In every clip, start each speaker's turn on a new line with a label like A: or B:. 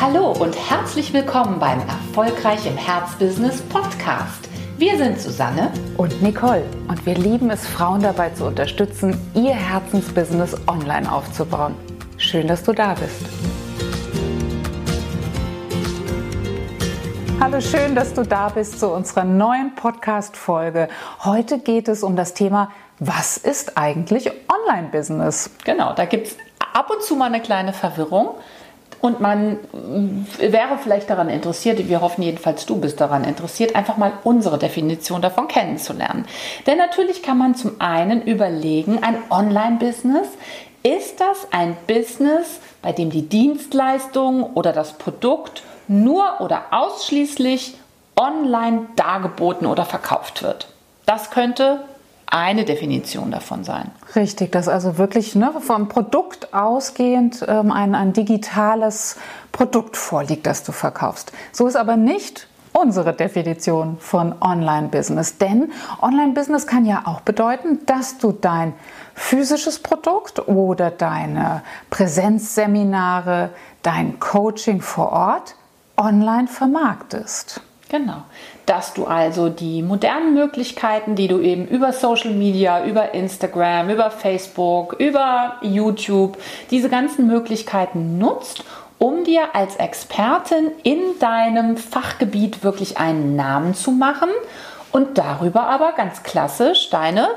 A: Hallo und herzlich willkommen beim Erfolgreich im Herzbusiness Podcast. Wir sind Susanne
B: und Nicole und wir lieben es, Frauen dabei zu unterstützen, ihr Herzensbusiness online aufzubauen. Schön, dass du da bist. Hallo, schön, dass du da bist zu unserer neuen Podcast-Folge. Heute geht es um das Thema, was ist eigentlich Online-Business?
A: Genau, da gibt es ab und zu mal eine kleine Verwirrung. Und man wäre vielleicht daran interessiert, wir hoffen jedenfalls, du bist daran interessiert, einfach mal unsere Definition davon kennenzulernen. Denn natürlich kann man zum einen überlegen, ein Online-Business, ist das ein Business, bei dem die Dienstleistung oder das Produkt nur oder ausschließlich online dargeboten oder verkauft wird? Das könnte eine Definition davon sein.
B: Richtig, dass also wirklich ne, vom Produkt ausgehend ähm, ein, ein digitales Produkt vorliegt, das du verkaufst. So ist aber nicht unsere Definition von Online-Business. Denn Online-Business kann ja auch bedeuten, dass du dein physisches Produkt oder deine Präsenzseminare, dein Coaching vor Ort online vermarktest.
A: Genau. Dass du also die modernen Möglichkeiten, die du eben über Social Media, über Instagram, über Facebook, über YouTube, diese ganzen Möglichkeiten nutzt, um dir als Expertin in deinem Fachgebiet wirklich einen Namen zu machen und darüber aber ganz klassisch deine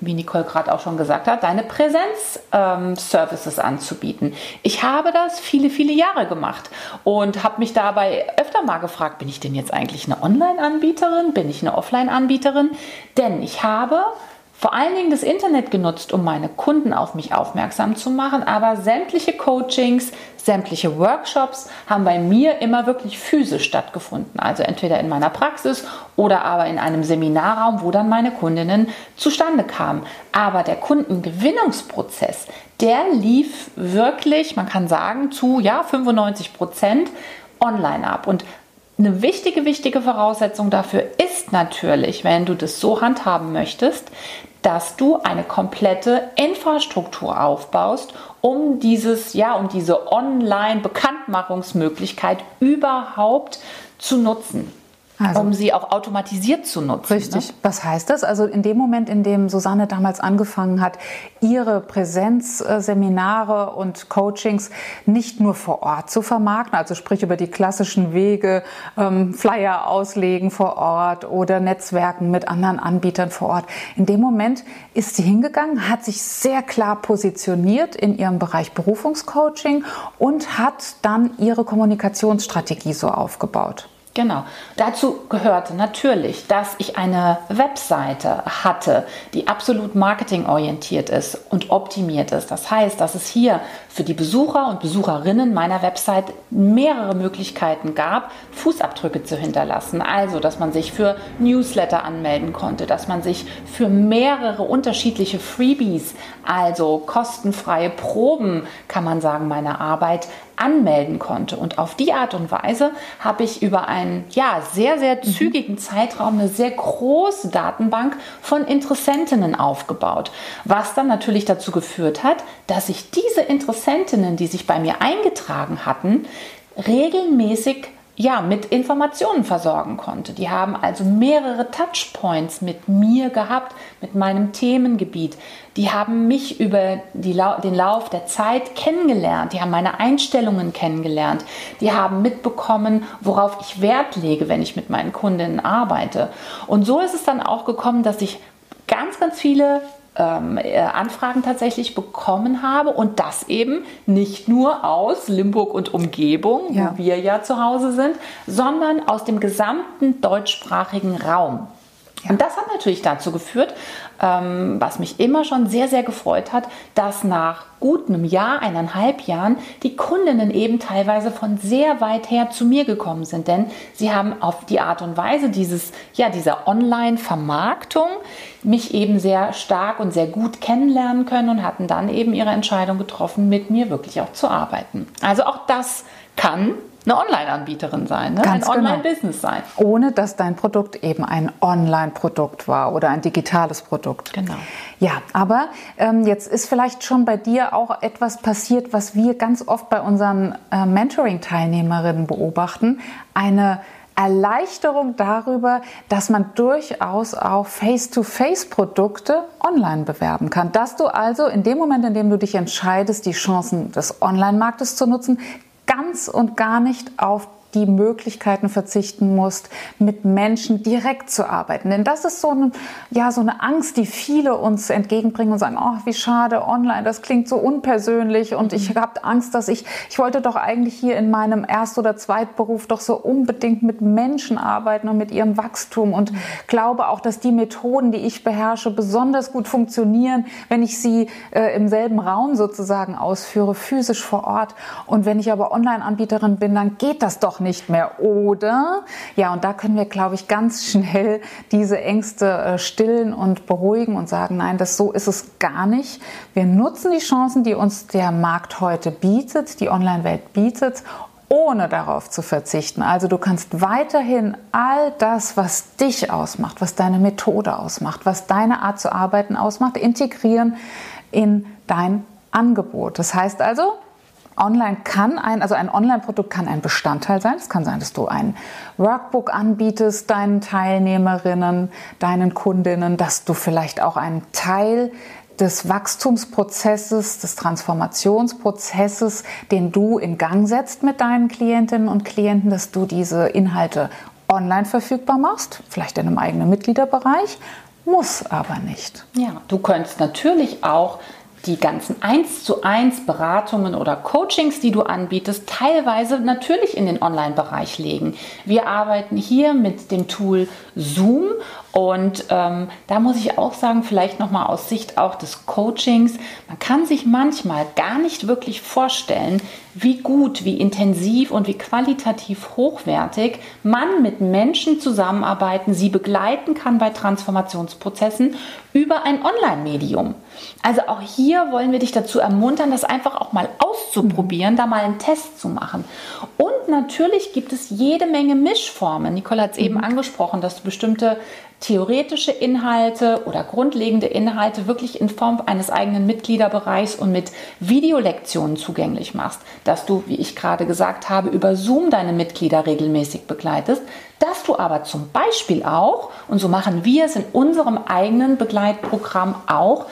A: wie Nicole gerade auch schon gesagt hat, deine Präsenz-Services ähm, anzubieten. Ich habe das viele, viele Jahre gemacht und habe mich dabei öfter mal gefragt, bin ich denn jetzt eigentlich eine Online-Anbieterin? Bin ich eine Offline-Anbieterin? Denn ich habe vor allen Dingen das Internet genutzt, um meine Kunden auf mich aufmerksam zu machen, aber sämtliche Coachings, sämtliche Workshops haben bei mir immer wirklich physisch stattgefunden. Also entweder in meiner Praxis oder aber in einem Seminarraum, wo dann meine Kundinnen zustande kamen. Aber der Kundengewinnungsprozess, der lief wirklich, man kann sagen, zu ja, 95 Prozent online ab. Und eine wichtige, wichtige Voraussetzung dafür ist natürlich, wenn du das so handhaben möchtest, dass du eine komplette Infrastruktur aufbaust, um dieses, ja, um diese Online-Bekanntmachungsmöglichkeit überhaupt zu nutzen. Also, um sie auch automatisiert zu nutzen.
B: Richtig. Ne? Was heißt das? Also in dem Moment, in dem Susanne damals angefangen hat, ihre Präsenzseminare und Coachings nicht nur vor Ort zu vermarkten, also sprich über die klassischen Wege, ähm, Flyer auslegen vor Ort oder Netzwerken mit anderen Anbietern vor Ort. In dem Moment ist sie hingegangen, hat sich sehr klar positioniert in ihrem Bereich Berufungscoaching und hat dann ihre Kommunikationsstrategie so aufgebaut.
A: Genau. Dazu gehörte natürlich, dass ich eine Webseite hatte, die absolut marketingorientiert ist und optimiert ist. Das heißt, dass es hier für die Besucher und Besucherinnen meiner Website mehrere Möglichkeiten gab, Fußabdrücke zu hinterlassen. Also, dass man sich für Newsletter anmelden konnte, dass man sich für mehrere unterschiedliche Freebies, also kostenfreie Proben, kann man sagen, meiner Arbeit anmelden konnte. Und auf die Art und Weise habe ich über einen ja, sehr, sehr mhm. zügigen Zeitraum eine sehr große Datenbank von Interessentinnen aufgebaut. Was dann natürlich dazu geführt hat, dass ich diese Interessentinnen, die sich bei mir eingetragen hatten, regelmäßig ja, mit Informationen versorgen konnte. Die haben also mehrere Touchpoints mit mir gehabt, mit meinem Themengebiet. Die haben mich über die, den Lauf der Zeit kennengelernt. Die haben meine Einstellungen kennengelernt. Die haben mitbekommen, worauf ich Wert lege, wenn ich mit meinen Kundinnen arbeite. Und so ist es dann auch gekommen, dass ich ganz, ganz viele ähm, äh, Anfragen tatsächlich bekommen habe und das eben nicht nur aus Limburg und Umgebung, ja. wo wir ja zu Hause sind, sondern aus dem gesamten deutschsprachigen Raum. Ja. Und das hat natürlich dazu geführt, ähm, was mich immer schon sehr, sehr gefreut hat, dass nach gut einem Jahr, eineinhalb Jahren, die Kundinnen eben teilweise von sehr weit her zu mir gekommen sind. Denn sie haben auf die Art und Weise dieses, ja, dieser Online-Vermarktung mich eben sehr stark und sehr gut kennenlernen können und hatten dann eben ihre Entscheidung getroffen, mit mir wirklich auch zu arbeiten. Also auch das kann eine Online-Anbieterin sein, ne?
B: Ganz
A: ein
B: genau.
A: Online-Business sein.
B: Ohne dass dein Produkt eben ein Online-Produkt war oder ein digitales Produkt.
A: Genau.
B: Ja, aber ähm, jetzt ist vielleicht schon bei dir auch etwas passiert, was wir ganz oft bei unseren äh, Mentoring-Teilnehmerinnen beobachten. Eine Erleichterung darüber, dass man durchaus auch Face-to-Face-Produkte online bewerben kann. Dass du also in dem Moment, in dem du dich entscheidest, die Chancen des Online-Marktes zu nutzen, ganz und gar nicht auf die Möglichkeiten verzichten musst, mit Menschen direkt zu arbeiten. Denn das ist so, ein, ja, so eine Angst, die viele uns entgegenbringen und sagen, oh, wie schade, online, das klingt so unpersönlich und ich habe Angst, dass ich, ich wollte doch eigentlich hier in meinem Erst- oder Zweitberuf doch so unbedingt mit Menschen arbeiten und mit ihrem Wachstum und glaube auch, dass die Methoden, die ich beherrsche, besonders gut funktionieren, wenn ich sie äh, im selben Raum sozusagen ausführe, physisch vor Ort. Und wenn ich aber Online-Anbieterin bin, dann geht das doch nicht mehr. Oder, ja, und da können wir, glaube ich, ganz schnell diese Ängste äh, stillen und beruhigen und sagen, nein, das so ist es gar nicht. Wir nutzen die Chancen, die uns der Markt heute bietet, die Online-Welt bietet, ohne darauf zu verzichten. Also du kannst weiterhin all das, was dich ausmacht, was deine Methode ausmacht, was deine Art zu arbeiten ausmacht, integrieren in dein Angebot. Das heißt also, Online kann ein, also ein Online-Produkt kann ein Bestandteil sein. Es kann sein, dass du ein Workbook anbietest deinen Teilnehmerinnen, deinen Kundinnen, dass du vielleicht auch einen Teil des Wachstumsprozesses, des Transformationsprozesses, den du in Gang setzt mit deinen Klientinnen und Klienten, dass du diese Inhalte online verfügbar machst, vielleicht in einem eigenen Mitgliederbereich, muss aber nicht.
A: Ja, du könntest natürlich auch die ganzen 1 zu 1 Beratungen oder Coachings, die du anbietest, teilweise natürlich in den Online-Bereich legen. Wir arbeiten hier mit dem Tool Zoom und ähm, da muss ich auch sagen, vielleicht nochmal aus Sicht auch des Coachings, man kann sich manchmal gar nicht wirklich vorstellen, wie gut, wie intensiv und wie qualitativ hochwertig man mit Menschen zusammenarbeiten, sie begleiten kann bei Transformationsprozessen über ein Online-Medium. Also auch hier wollen wir dich dazu ermuntern, das einfach auch mal auszuprobieren, da mal einen Test zu machen. Und natürlich gibt es jede Menge Mischformen. Nicole hat es eben angesprochen, dass du bestimmte theoretische Inhalte oder grundlegende Inhalte wirklich in Form eines eigenen Mitgliederbereichs und mit Videolektionen zugänglich machst, dass du, wie ich gerade gesagt habe, über Zoom deine Mitglieder regelmäßig begleitest, dass du aber zum Beispiel auch, und so machen wir es in unserem eigenen Begleitprogramm auch,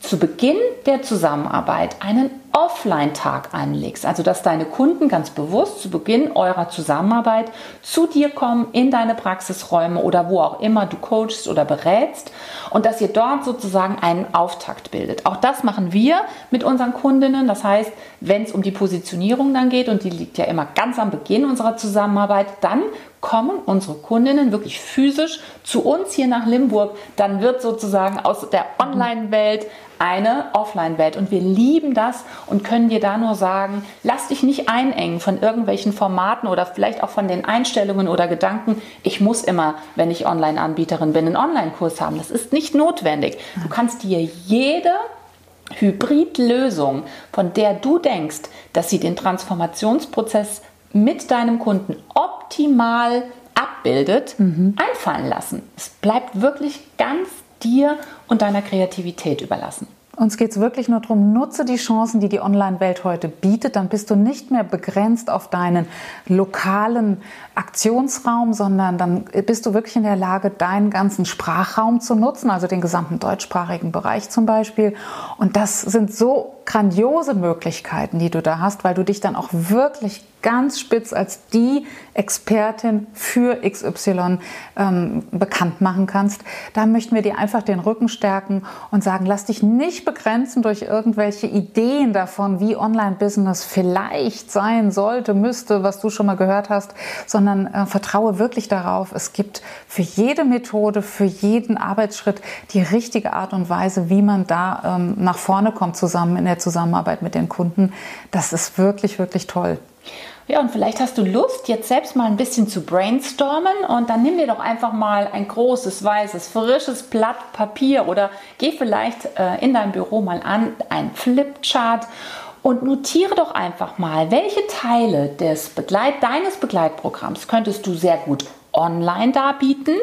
A: zu Beginn der Zusammenarbeit einen Offline-Tag anlegst. Also, dass deine Kunden ganz bewusst zu Beginn eurer Zusammenarbeit zu dir kommen, in deine Praxisräume oder wo auch immer du coachst oder berätst und dass ihr dort sozusagen einen Auftakt bildet. Auch das machen wir mit unseren Kundinnen. Das heißt, wenn es um die Positionierung dann geht und die liegt ja immer ganz am Beginn unserer Zusammenarbeit, dann kommen unsere Kundinnen wirklich physisch zu uns hier nach Limburg. Dann wird sozusagen aus der Online-Welt eine Offline-Welt. Und wir lieben das und können dir da nur sagen, lass dich nicht einengen von irgendwelchen Formaten oder vielleicht auch von den Einstellungen oder Gedanken, ich muss immer, wenn ich Online-Anbieterin bin, einen Online-Kurs haben. Das ist nicht notwendig. Du kannst dir jede Hybridlösung, von der du denkst, dass sie den Transformationsprozess mit deinem Kunden optimal abbildet, mhm. einfallen lassen. Es bleibt wirklich ganz dir und deiner Kreativität überlassen.
B: Uns geht es wirklich nur darum, nutze die Chancen, die die Online-Welt heute bietet. Dann bist du nicht mehr begrenzt auf deinen lokalen Aktionsraum, sondern dann bist du wirklich in der Lage, deinen ganzen Sprachraum zu nutzen, also den gesamten deutschsprachigen Bereich zum Beispiel. Und das sind so grandiose Möglichkeiten, die du da hast, weil du dich dann auch wirklich ganz spitz als die Expertin für XY ähm, bekannt machen kannst. Da möchten wir dir einfach den Rücken stärken und sagen, lass dich nicht begrenzen durch irgendwelche Ideen davon, wie Online-Business vielleicht sein sollte, müsste, was du schon mal gehört hast, sondern äh, vertraue wirklich darauf, es gibt für jede Methode, für jeden Arbeitsschritt die richtige Art und Weise, wie man da ähm, nach vorne kommt zusammen in der Zusammenarbeit mit den Kunden. Das ist wirklich, wirklich toll.
A: Ja, und vielleicht hast du Lust, jetzt selbst mal ein bisschen zu brainstormen und dann nimm dir doch einfach mal ein großes, weißes, frisches Blatt Papier oder geh vielleicht äh, in dein Büro mal an, ein Flipchart und notiere doch einfach mal, welche Teile des Begleit deines Begleitprogramms könntest du sehr gut online darbieten.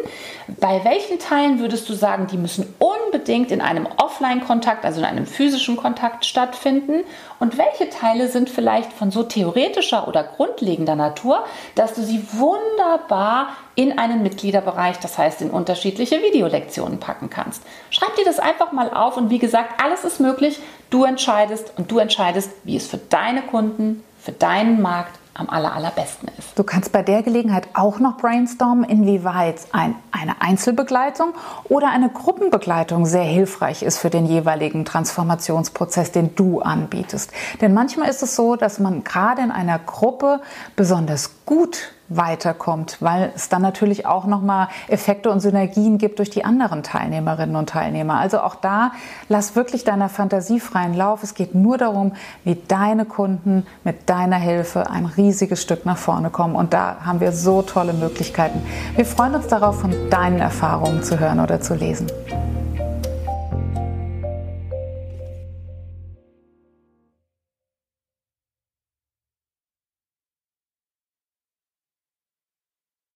A: Bei welchen Teilen würdest du sagen, die müssen unbedingt in einem Offline-Kontakt, also in einem physischen Kontakt stattfinden? Und welche Teile sind vielleicht von so theoretischer oder grundlegender Natur, dass du sie wunderbar in einen Mitgliederbereich, das heißt in unterschiedliche Videolektionen packen kannst? Schreib dir das einfach mal auf und wie gesagt, alles ist möglich. Du entscheidest und du entscheidest, wie es für deine Kunden, für deinen Markt am aller, allerbesten ist.
B: Du kannst bei der Gelegenheit auch noch brainstormen, inwieweit ein, eine Einzelbegleitung oder eine Gruppenbegleitung sehr hilfreich ist für den jeweiligen Transformationsprozess, den du anbietest. Denn manchmal ist es so, dass man gerade in einer Gruppe besonders gut weiterkommt, weil es dann natürlich auch nochmal Effekte und Synergien gibt durch die anderen Teilnehmerinnen und Teilnehmer. Also auch da lass wirklich deiner Fantasie freien Lauf. Es geht nur darum, wie deine Kunden mit deiner Hilfe ein riesiges Stück nach vorne kommen. Und da haben wir so tolle Möglichkeiten. Wir freuen uns darauf, von deinen Erfahrungen zu hören oder zu lesen.